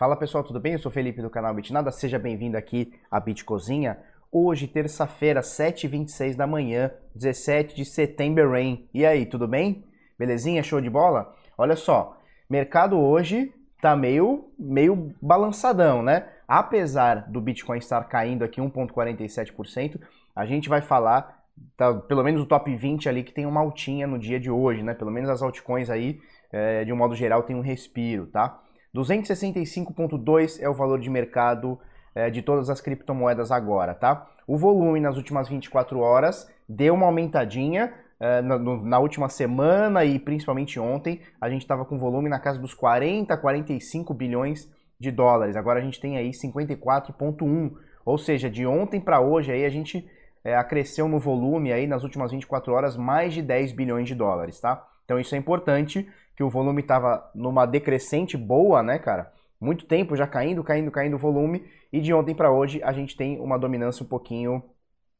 Fala pessoal, tudo bem? Eu sou Felipe do canal Bitnada, seja bem-vindo aqui à Bit Cozinha. Hoje, terça-feira, 7h26 da manhã, 17 de setembro, rain. E aí, tudo bem? Belezinha? Show de bola? Olha só, mercado hoje tá meio, meio balançadão, né? Apesar do Bitcoin estar caindo aqui 1,47%, a gente vai falar, tá, pelo menos o top 20 ali, que tem uma altinha no dia de hoje, né? Pelo menos as altcoins aí, é, de um modo geral, tem um respiro, tá? 265,2 é o valor de mercado é, de todas as criptomoedas agora, tá? O volume nas últimas 24 horas deu uma aumentadinha. É, na, na, última semana e principalmente ontem, a gente estava com volume na casa dos 40, 45 bilhões de dólares. Agora a gente tem aí 54,1. Ou seja, de ontem para hoje aí a gente é, acresceu no volume aí nas últimas 24 horas mais de 10 bilhões de dólares, tá? Então isso é importante que o volume estava numa decrescente boa, né, cara? Muito tempo já caindo, caindo, caindo o volume, e de ontem para hoje a gente tem uma dominância um pouquinho,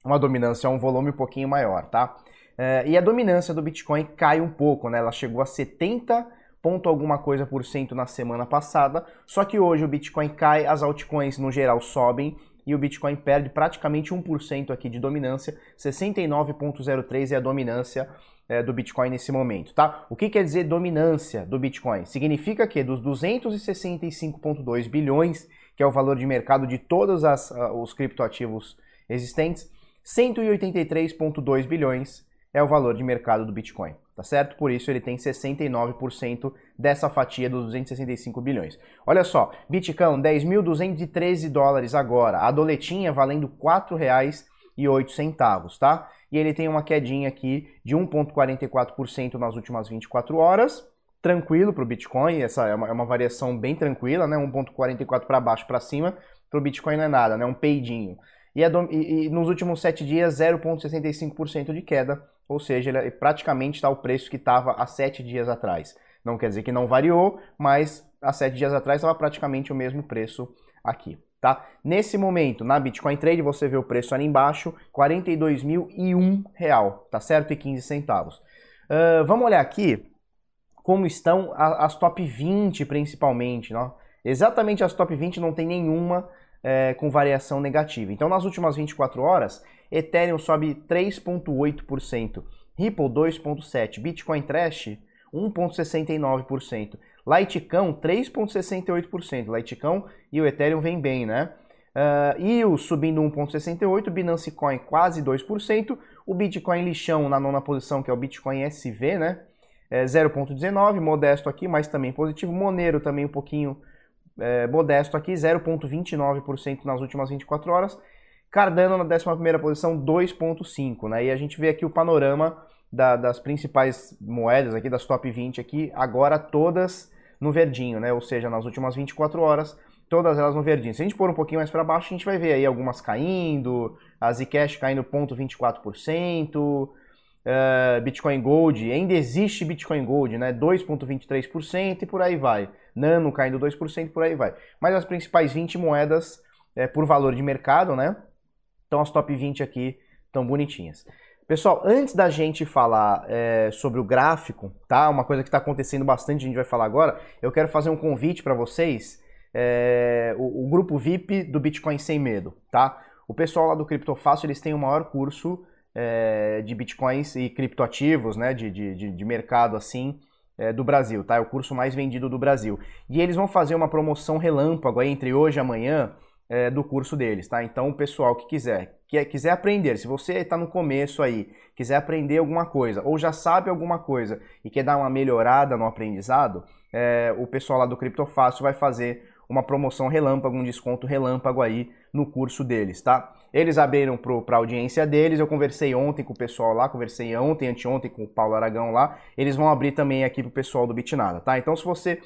uma dominância, um volume um pouquinho maior, tá? É, e a dominância do Bitcoin cai um pouco, né? Ela chegou a 70 ponto alguma coisa por cento na semana passada, só que hoje o Bitcoin cai, as altcoins no geral sobem e o Bitcoin perde praticamente 1% aqui de dominância, 69.03 é a dominância é, do Bitcoin nesse momento, tá? O que quer dizer dominância do Bitcoin? Significa que dos 265,2 bilhões, que é o valor de mercado de todos as, uh, os criptoativos existentes, 183,2 bilhões é o valor de mercado do Bitcoin, tá certo? Por isso ele tem 69% dessa fatia dos 265 bilhões. Olha só, Bitcoin 10.213 dólares agora, a doletinha valendo R$ 4,08, tá? E ele tem uma quedinha aqui de 1,44% nas últimas 24 horas. Tranquilo para o Bitcoin, essa é uma, é uma, variação bem tranquila, né? 1,44 para baixo para cima, para o Bitcoin não é nada, né? Um peidinho. E, é e, e nos últimos 7 dias, 0,65% de queda, ou seja, ele praticamente está o preço que estava há 7 dias atrás. Não quer dizer que não variou, mas há 7 dias atrás estava praticamente o mesmo preço aqui tá? Nesse momento, na Bitcoin Trade, você vê o preço ali embaixo, R$ 42.001, real, tá certo? E 15 centavos. Uh, vamos olhar aqui como estão as top 20 principalmente, não? Exatamente as top 20 não tem nenhuma é, com variação negativa. Então, nas últimas 24 horas, Ethereum sobe 3,8%, Ripple 2,7%, Bitcoin Trash 1,69%, Litecoin 3,68%. Litecoin e o Ethereum vem bem, né? Uh, e o subindo 1,68%, Binance Coin quase 2%, o Bitcoin lixão na nona posição, que é o Bitcoin SV, né? É 0,19%, modesto aqui, mas também positivo. Monero também um pouquinho é, modesto aqui, 0,29% nas últimas 24 horas. Cardano na 11ª posição, 2,5%, né? E a gente vê aqui o panorama da, das principais moedas aqui, das top 20 aqui, agora todas no verdinho, né? Ou seja, nas últimas 24 horas, todas elas no verdinho. Se a gente pôr um pouquinho mais para baixo, a gente vai ver aí algumas caindo, a Zcash caindo 0,24%, uh, Bitcoin Gold, ainda existe Bitcoin Gold, né? 2,23% e por aí vai. Nano caindo 2%, por aí vai. Mas as principais 20 moedas é, por valor de mercado, né? Então as top 20 aqui estão bonitinhas. Pessoal, antes da gente falar é, sobre o gráfico, tá? Uma coisa que está acontecendo bastante, a gente vai falar agora. Eu quero fazer um convite para vocês, é, o, o, grupo VIP do Bitcoin Sem Medo, tá? O pessoal lá do Criptofácil, eles têm o maior curso é, de Bitcoins e criptoativos, né? De, de, de mercado assim, do Brasil, tá? É o curso mais vendido do Brasil. E eles vão fazer uma promoção relâmpago aí entre hoje e amanhã é, do curso deles, tá? Então, o pessoal que quiser, que quiser aprender, se você está no começo aí, quiser aprender alguma coisa, ou já sabe alguma coisa e quer dar uma melhorada no aprendizado, é, o pessoal lá do Criptofácil vai fazer uma promoção relâmpago, um desconto relâmpago aí no curso deles, tá? Eles abriram para a audiência deles, eu conversei ontem com o pessoal lá, conversei ontem, anteontem com o Paulo Aragão lá, eles vão abrir também aqui para o pessoal do Bitnada, tá? Então se você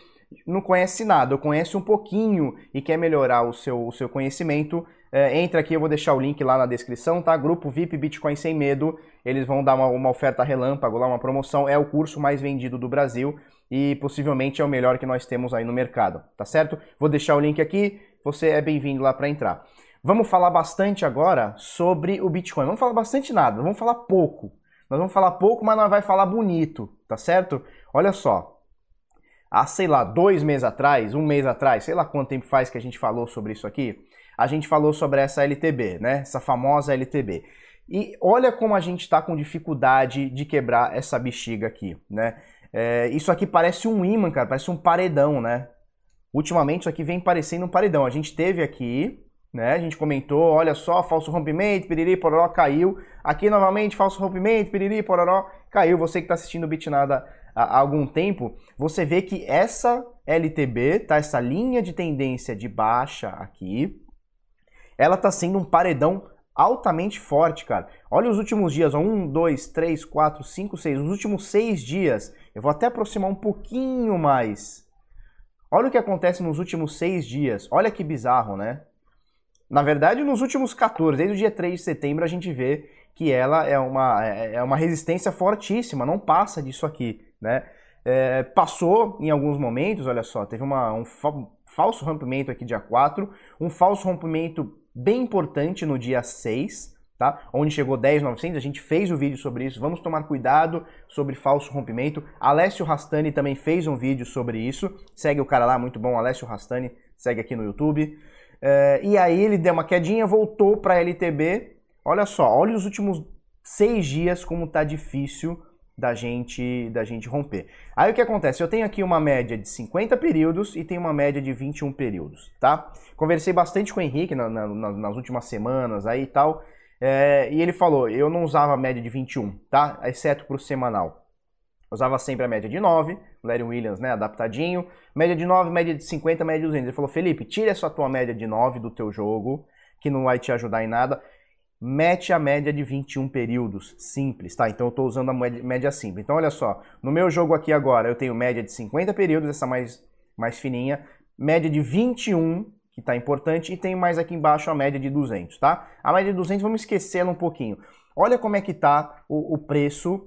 não conhece nada ou conhece um pouquinho e quer melhorar o seu, o seu conhecimento, é, entra aqui, eu vou deixar o link lá na descrição, tá? Grupo VIP Bitcoin Sem Medo, eles vão dar uma, uma oferta relâmpago lá, uma promoção, é o curso mais vendido do Brasil e possivelmente é o melhor que nós temos aí no mercado, tá certo? Vou deixar o link aqui, você é bem-vindo lá para entrar. Vamos falar bastante agora sobre o Bitcoin. Vamos falar bastante nada, vamos falar pouco. Nós vamos falar pouco, mas nós vai falar bonito, tá certo? Olha só, há, sei lá, dois meses atrás, um mês atrás, sei lá quanto tempo faz que a gente falou sobre isso aqui, a gente falou sobre essa LTB, né? Essa famosa LTB. E olha como a gente está com dificuldade de quebrar essa bexiga aqui, né? É, isso aqui parece um imã, cara, parece um paredão, né? Ultimamente isso aqui vem parecendo um paredão. A gente teve aqui, né? A gente comentou, olha só, falso rompimento, piriri, pororó, caiu. Aqui novamente, falso rompimento, piriri, pororó, caiu. Você que está assistindo o Bitnada há algum tempo, você vê que essa LTB, tá? Essa linha de tendência de baixa aqui, ela tá sendo um paredão altamente forte, cara. Olha os últimos dias, ó, um, dois, três, quatro, cinco, seis, os últimos seis dias. Eu vou até aproximar um pouquinho mais. Olha o que acontece nos últimos seis dias. Olha que bizarro, né? Na verdade, nos últimos 14, desde o dia 3 de setembro, a gente vê que ela é uma, é, é uma resistência fortíssima, não passa disso aqui, né? É, passou em alguns momentos, olha só, teve uma, um fa falso rompimento aqui dia 4, um falso rompimento bem importante no dia 6, tá? Onde chegou 10,900, a gente fez o vídeo sobre isso. Vamos tomar cuidado sobre falso rompimento. Alessio Rastani também fez um vídeo sobre isso. Segue o cara lá, muito bom, Alessio Rastani, segue aqui no YouTube. É, e aí ele deu uma quedinha, voltou para LTB. Olha só, olha os últimos seis dias como tá difícil da gente da gente romper. Aí o que acontece? Eu tenho aqui uma média de 50 períodos e tenho uma média de 21 períodos, tá? Conversei bastante com o Henrique na, na, nas últimas semanas aí e tal, é, e ele falou, eu não usava a média de 21, tá? Exceto para o semanal. Usava sempre a média de 9, Larry Williams, né, adaptadinho. Média de 9, média de 50, média de 200. Ele falou, Felipe, tira essa tua média de 9 do teu jogo, que não vai te ajudar em nada mete a média de 21 períodos, simples, tá? Então eu estou usando a média simples. Então olha só, no meu jogo aqui agora eu tenho média de 50 períodos, essa mais, mais fininha, média de 21, que está importante, e tenho mais aqui embaixo a média de 200, tá? A média de 200, vamos esquecer ela um pouquinho. Olha como é que tá o, o preço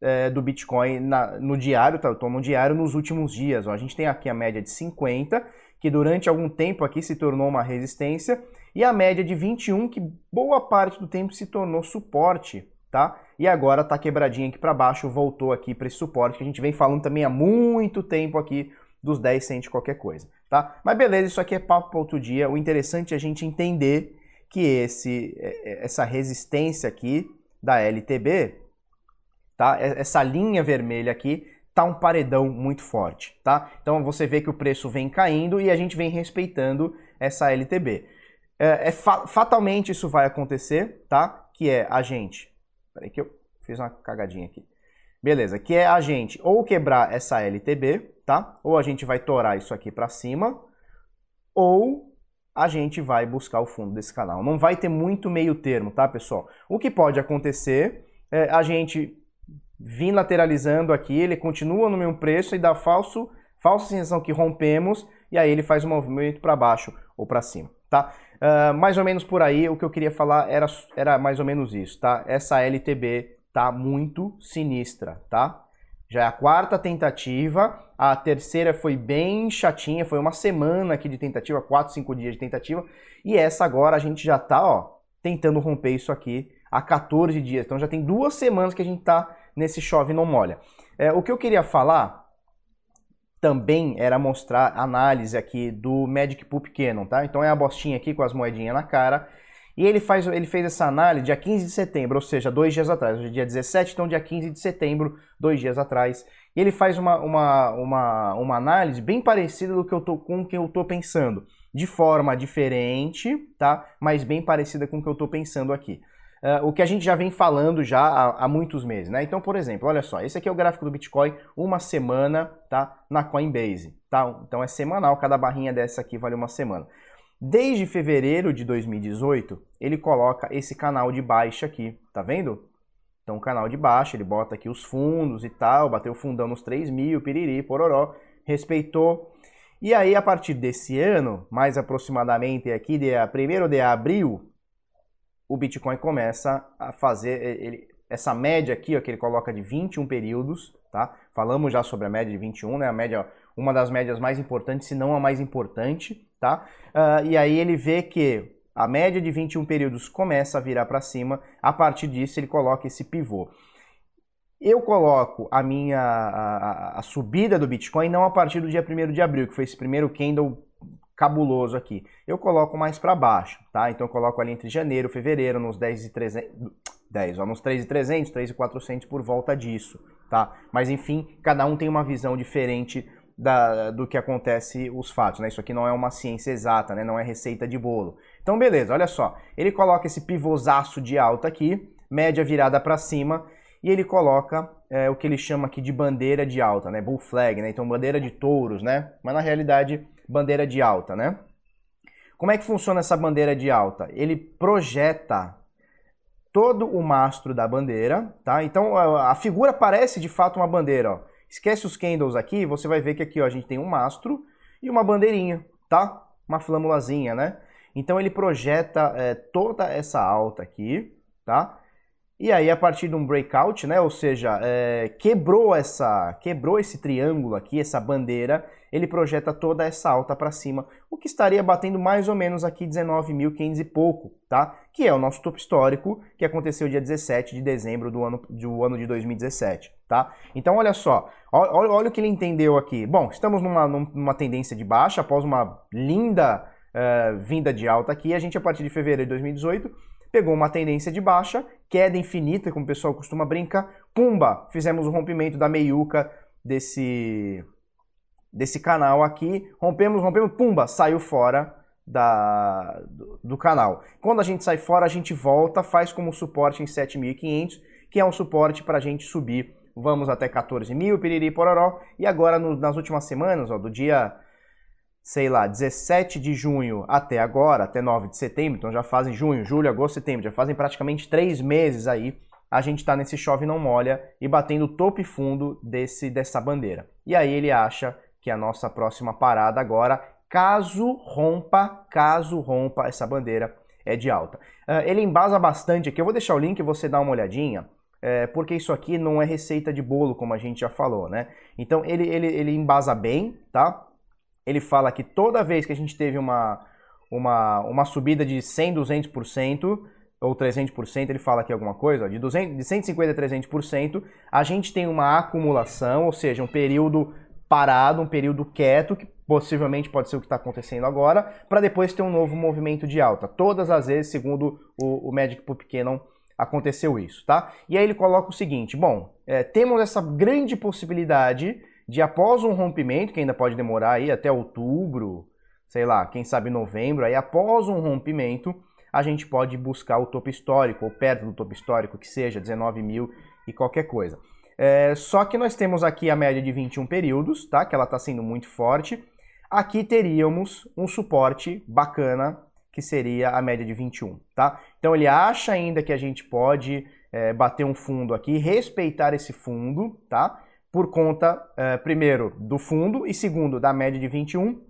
é, do Bitcoin na, no diário, tá? Eu estou no diário nos últimos dias, ó. A gente tem aqui a média de 50, que durante algum tempo aqui se tornou uma resistência, e a média de 21, que boa parte do tempo se tornou suporte, tá? E agora tá quebradinha aqui para baixo, voltou aqui para esse suporte que a gente vem falando também há muito tempo aqui dos 10 centes qualquer coisa, tá? Mas beleza, isso aqui é papo para outro dia. O interessante é a gente entender que esse é, é, essa resistência aqui da LTB, tá? Essa linha vermelha aqui tá um paredão muito forte, tá? Então você vê que o preço vem caindo e a gente vem respeitando essa LTB. É, é fa fatalmente isso vai acontecer, tá? Que é a gente. Peraí que eu fiz uma cagadinha aqui. Beleza, que é a gente ou quebrar essa LTB, tá? Ou a gente vai torar isso aqui para cima, ou a gente vai buscar o fundo desse canal. Não vai ter muito meio termo, tá, pessoal? O que pode acontecer é a gente vir lateralizando aqui, ele continua no mesmo preço e dá falso, falsa sensação que rompemos, e aí ele faz um movimento para baixo ou para cima, tá? Uh, mais ou menos por aí, o que eu queria falar era, era mais ou menos isso, tá? Essa LTB tá muito sinistra, tá? Já é a quarta tentativa, a terceira foi bem chatinha, foi uma semana aqui de tentativa, quatro, cinco dias de tentativa, e essa agora a gente já tá, ó, tentando romper isso aqui há 14 dias. Então já tem duas semanas que a gente tá nesse chove não molha. É, o que eu queria falar também era mostrar análise aqui do Magic Poop Canon, tá? Então é a bostinha aqui com as moedinhas na cara. E ele, faz, ele fez essa análise dia 15 de setembro, ou seja, dois dias atrás. Hoje é dia 17, então dia 15 de setembro, dois dias atrás. E ele faz uma, uma, uma, uma análise bem parecida do que eu tô, com o que eu estou pensando. De forma diferente, tá? Mas bem parecida com o que eu estou pensando aqui uh, o que a gente já vem falando já há, há, muitos meses, né? Então, por exemplo, olha só, esse aqui é o gráfico do Bitcoin, uma semana, tá? Na Coinbase, tá? Então é semanal, cada barrinha dessa aqui vale uma semana. Desde fevereiro de 2018, ele coloca esse canal de baixa aqui, tá vendo? Então, o canal de baixa, ele bota aqui os fundos e tal, bateu fundão nos 3 mil, piriri, pororó, respeitou. E aí, a partir desse ano, mais aproximadamente aqui, de 1 de abril, o Bitcoin começa a fazer ele, essa média aqui, ó, que ele coloca de 21 períodos, tá? Falamos já sobre a média de 21, né? A média, uma das médias mais importantes, se não a mais importante, tá? Uh, e aí ele vê que a média de 21 períodos começa a virar para cima, a partir disso ele coloca esse pivô. eu coloco a minha a, a, subida do Bitcoin não a partir do dia 1 de abril, que foi esse primeiro candle cabuloso aqui. Eu coloco mais para baixo, tá? Então eu coloco ali entre janeiro fevereiro, nos 10 e 300, 10, ó, nos 3,300, 3,400 por volta disso, tá? Mas enfim, cada um tem uma visão diferente da, do que acontece os fatos, né? Isso aqui não é uma ciência exata, né? Não é receita de bolo. Então beleza, olha só. Ele coloca esse pivôzaço de alta aqui, média virada para cima, e ele coloca é, o que ele chama aqui de bandeira de alta, né? Bull flag, né? Então bandeira de touros, né? Mas na realidade, bandeira de alta, né? Como é que funciona essa bandeira de alta? Ele projeta todo o mastro da bandeira, tá? Então a, figura parece de fato uma bandeira, ó. Esquece os candles aqui, você vai ver que aqui ó, a gente tem um mastro e uma bandeirinha, tá? Uma flâmulazinha, né? Então ele projeta é, toda essa alta aqui, tá? E aí, a partir de um breakout, né, ou seja, é, quebrou essa, quebrou esse triângulo aqui, essa bandeira, ele projeta toda essa alta para cima, o que estaria batendo mais ou menos aqui 19.500 e pouco, tá? Que é o nosso topo histórico, que aconteceu dia 17 de dezembro do ano, do ano de 2017, tá? Então, olha só, olha, olha o que ele entendeu aqui. Bom, estamos numa, numa tendência de baixa, após uma linda uh, vinda de alta aqui, a gente, a partir de fevereiro de 2018, pegou uma tendência de baixa, queda infinita, como o pessoal costuma brincar, pumba, fizemos o rompimento da meiuca desse, desse canal aqui, rompemos, rompemos, pumba, saiu fora da, do, do canal. Quando a gente sai fora, a gente volta, faz como suporte em 7.500, que é um suporte para a gente subir, vamos até 14 mil, piriri pororó, e agora no, nas últimas semanas, ó, do dia sei lá, 17 de junho até agora, até 9 de setembro, então já fazem junho, julho, agosto, setembro, já fazem praticamente três meses aí, a gente está nesse chove não molha e batendo topo e fundo desse, dessa bandeira. E aí ele acha que a nossa próxima parada agora, caso rompa, caso rompa essa bandeira, é de alta. Uh, ele embasa bastante aqui, eu vou deixar o link você dá uma olhadinha, é, porque isso aqui não é receita de bolo, como a gente já falou, né? Então ele, ele, ele embasa bem, tá? Ele fala que toda vez que a gente teve uma, uma, uma subida de 100, 200%, ou 300%, ele fala aqui alguma coisa, de, 200, de 150% a 300%, a gente tem uma acumulação, ou seja, um período parado, um período quieto, que possivelmente pode ser o que está acontecendo agora, para depois ter um novo movimento de alta. Todas as vezes, segundo o, o Magic Poop Cannon, aconteceu isso, tá? E aí ele coloca o seguinte, bom, é, temos essa grande possibilidade de após um rompimento, que ainda pode demorar aí até outubro, sei lá, quem sabe novembro, aí após um rompimento, a gente pode buscar o topo histórico, ou perto do topo histórico, que seja 19 mil e qualquer coisa. É, só que nós temos aqui a média de 21 períodos, tá? Que ela está sendo muito forte. Aqui teríamos um suporte bacana, que seria a média de 21, tá? Então ele acha ainda que a gente pode é, bater um fundo aqui, respeitar esse fundo, tá? Por conta, uh, primeiro, do fundo e segundo, da média de 21.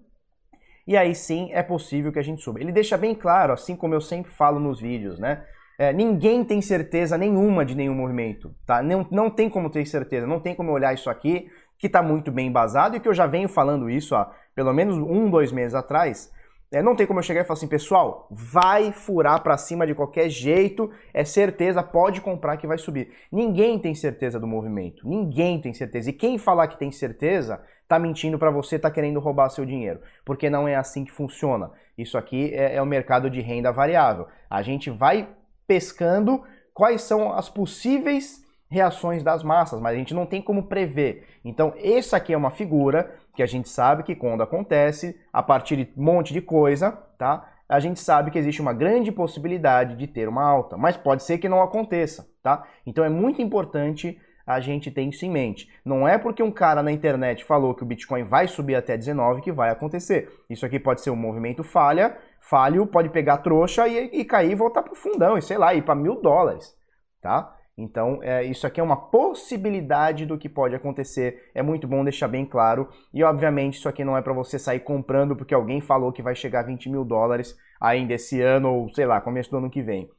E aí sim é possível que a gente suba. Ele deixa bem claro, assim como eu sempre falo nos vídeos, né? É, ninguém tem certeza nenhuma de nenhum movimento, tá? Não, não tem como ter certeza, não tem como olhar isso aqui, que está muito bem embasado e que eu já venho falando isso há pelo menos um, dois meses atrás, é, não tem como eu chegar e falar assim, pessoal, vai furar para cima de qualquer jeito, é certeza, pode comprar que vai subir. Ninguém tem certeza do movimento, ninguém tem certeza. E quem falar que tem certeza, tá mentindo para você, tá querendo roubar seu dinheiro, porque não é assim que funciona. Isso aqui é, é o mercado de renda variável. A gente vai pescando quais são as possíveis reações das massas, mas a gente não tem como prever. Então, essa aqui é uma figura que a gente sabe que quando acontece, a partir de um monte de coisa, tá? A gente sabe que existe uma grande possibilidade de ter uma alta, mas pode ser que não aconteça, tá? Então é muito importante a gente ter isso em mente. Não é porque um cara na internet falou que o Bitcoin vai subir até 19 que vai acontecer. Isso aqui pode ser um movimento falha, falho, pode pegar trouxa e, e cair e voltar pro fundão, e sei lá, ir para mil dólares, tá? Então, é, isso aqui é uma possibilidade do que pode acontecer. É muito bom deixar bem claro. E, obviamente, isso aqui não é para você sair comprando porque alguém falou que vai chegar a 20 mil dólares ainda esse ano ou, sei lá, começo do ano que vem.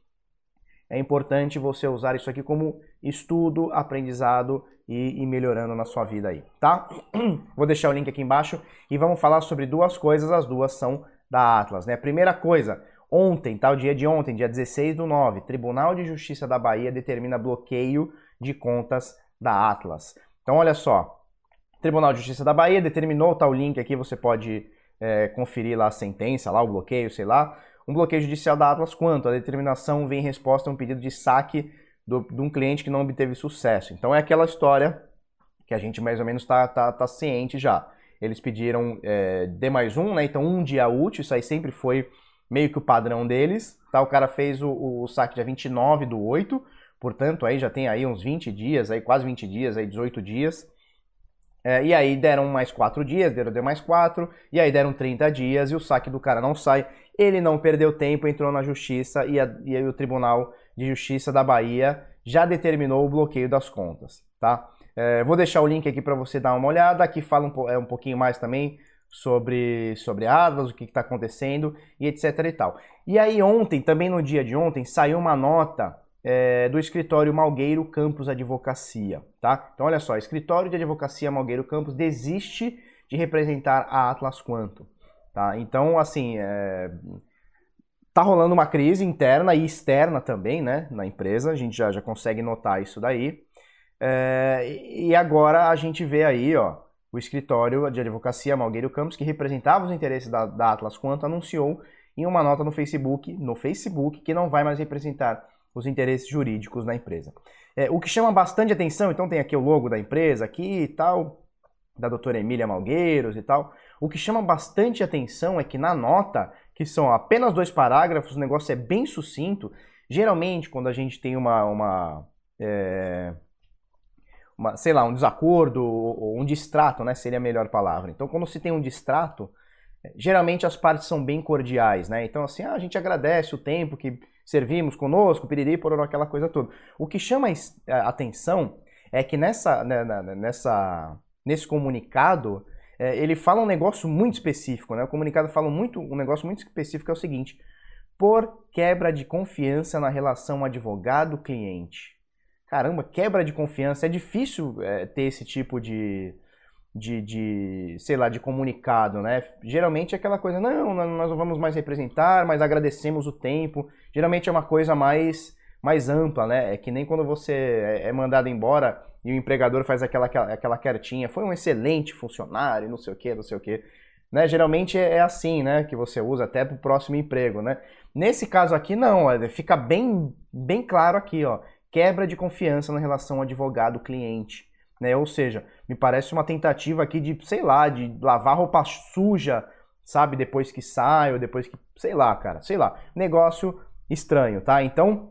É importante você usar isso aqui como estudo, aprendizado e, e melhorando na sua vida aí, tá? Vou deixar o link aqui embaixo e vamos falar sobre duas coisas. As duas são da Atlas, né? Primeira coisa, Ontem, tá? O dia de ontem, dia 16 do 9, Tribunal de Justiça da Bahia determina bloqueio de contas da Atlas. Então, olha só, Tribunal de Justiça da Bahia determinou, tá o link aqui, você pode é, conferir lá a sentença, lá o bloqueio, sei lá. Um bloqueio judicial da Atlas quanto? A determinação vem em resposta a um pedido de saque do, de um cliente que não obteve sucesso. Então é aquela história que a gente mais ou menos está tá, tá ciente já. Eles pediram é, D mais um, né? Então um dia útil, isso aí sempre foi meio que o padrão deles. Tá? O cara fez o, o saque dia 29 do 8, portanto aí já tem aí uns 20 dias, aí quase 20 dias, aí 18 dias. É, e aí deram mais 4 dias, deram D mais 4, e aí deram 30 dias e o saque do cara não sai. Ele não perdeu tempo, entrou na justiça e, a, e aí o Tribunal de Justiça da Bahia já determinou o bloqueio das contas, tá? É, vou deixar o link aqui para você dar uma olhada. Aqui fala um, é, um pouquinho mais também sobre, sobre Atlas, o que está acontecendo e etc e tal. E aí ontem, também no dia de ontem, saiu uma nota é, do escritório Malgueiro Campos Advocacia, tá? Então olha só, escritório de advocacia Malgueiro Campos desiste de representar a Atlas Quanto, tá? Então assim, é, tá rolando uma crise interna e externa também, né, na empresa. A gente já, já consegue notar isso daí. É, e agora a gente vê aí, ó, o escritório de advocacia Malgueiro Campos, que representava os interesses da, da Atlas Quanto, anunciou em uma nota no Facebook, no Facebook, que não vai mais representar os interesses jurídicos da empresa. É, o que chama bastante atenção, então tem aqui o logo da empresa aqui e tal, da doutora Emília Malgueiros e tal. O que chama bastante atenção é que na nota, que são apenas dois parágrafos, o negócio é bem sucinto. Geralmente, quando a gente tem uma, uma é, uma, sei lá, um desacordo ou um distrato, né, seria a melhor palavra. Então, quando se tem um distrato, geralmente as partes são bem cordiais, né? Então, assim, ah, a gente agradece o tempo que servimos conosco, piriri, pororó, aquela coisa toda. O que chama a atenção é que nessa, né, nessa, nesse comunicado, é, ele fala um negócio muito específico, né? O comunicado fala muito, um negócio muito específico é o seguinte, por quebra de confiança na relação advogado-cliente caramba, quebra de confiança. É difícil é, ter esse tipo de, de, de, sei lá, de comunicado, né? Geralmente é aquela coisa, não, nós não vamos mais representar, mas agradecemos o tempo. Geralmente é uma coisa mais, mais ampla, né? É que nem quando você é, é mandado embora e o empregador faz aquela, aquela, cartinha, foi um excelente funcionário, não sei o que, não sei o que. Né? Geralmente é, é assim, né? Que você usa até para o próximo emprego, né? Nesse caso aqui, não, fica bem, bem claro aqui, ó quebra de confiança na relação advogado-cliente. Né? Ou seja, me parece uma tentativa aqui de, sei lá, de lavar roupa suja, sabe, depois que sai, ou depois que, sei lá, cara, sei lá. Negócio estranho, tá? Então,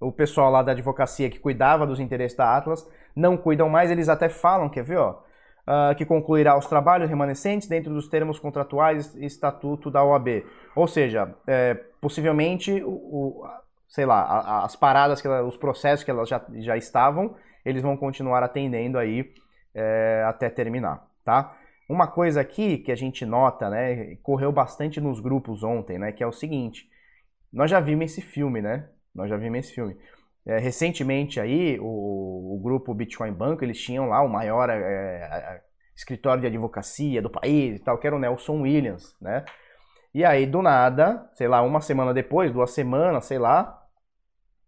o pessoal lá da advocacia que cuidava dos interesses da Atlas não cuidam mais, eles até falam, quer ver, ó, uh, que concluirá os trabalhos remanescentes dentro dos termos contratuais e estatuto da OAB. Ou seja, é, possivelmente o, o sei lá, as paradas, que ela, os processos que elas já, já estavam, eles vão continuar atendendo aí é, até terminar, tá? Uma coisa aqui que a gente nota, né, correu bastante nos grupos ontem, né, que é o seguinte, nós já vimos esse filme, né? Nós já vimos esse filme. É, recentemente aí, o, o, grupo Bitcoin Banco, eles tinham lá o maior é, escritório de advocacia do país e tal, que era o Nelson Williams, né? E aí, do nada, sei lá, uma semana depois, duas semanas, sei lá,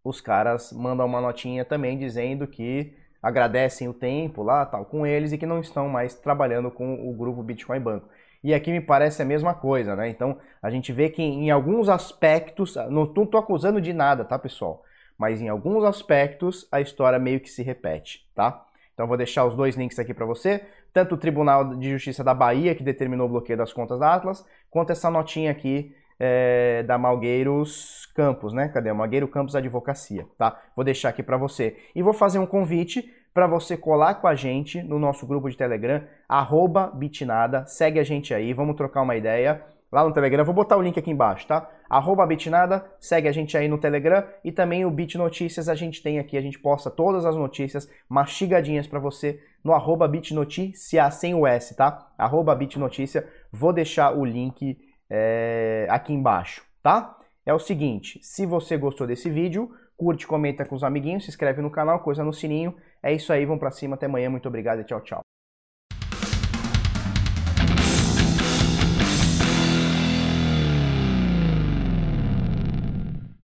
os caras mandam uma notinha também dizendo que agradecem o tempo lá, tal, com eles e que não estão mais trabalhando com o grupo Bitcoin Banco. E aqui me parece a mesma coisa, né? Então, a gente vê que em alguns aspectos, não estou acusando de nada, tá, pessoal? Mas em alguns aspectos a história meio que se repete, tá? Então, vou deixar os dois links aqui para você tanto o Tribunal de Justiça da Bahia, que determinou o bloqueio das contas da Atlas, quanto essa notinha aqui é, da Malgueiros Campos, né? Cadê? Malgueiro Campos Advocacia, tá? Vou deixar aqui para você. E vou fazer um convite para você colar com a gente no nosso grupo de Telegram, arroba bitnada, segue a gente aí, vamos trocar uma ideia lá no Telegram. Vou botar o link aqui embaixo, tá? Arroba Bitnada, segue a gente aí no Telegram e também o Bit Notícias a gente tem aqui, a gente posta todas as notícias mastigadinhas para você no arroba sem o S, tá? Arroba Bitnotícia, vou deixar o link é, aqui embaixo, tá? É o seguinte, se você gostou desse vídeo, curte, comenta com os amiguinhos, se inscreve no canal, coisa no sininho. É isso aí, vamos pra cima, até amanhã, muito obrigado e tchau, tchau.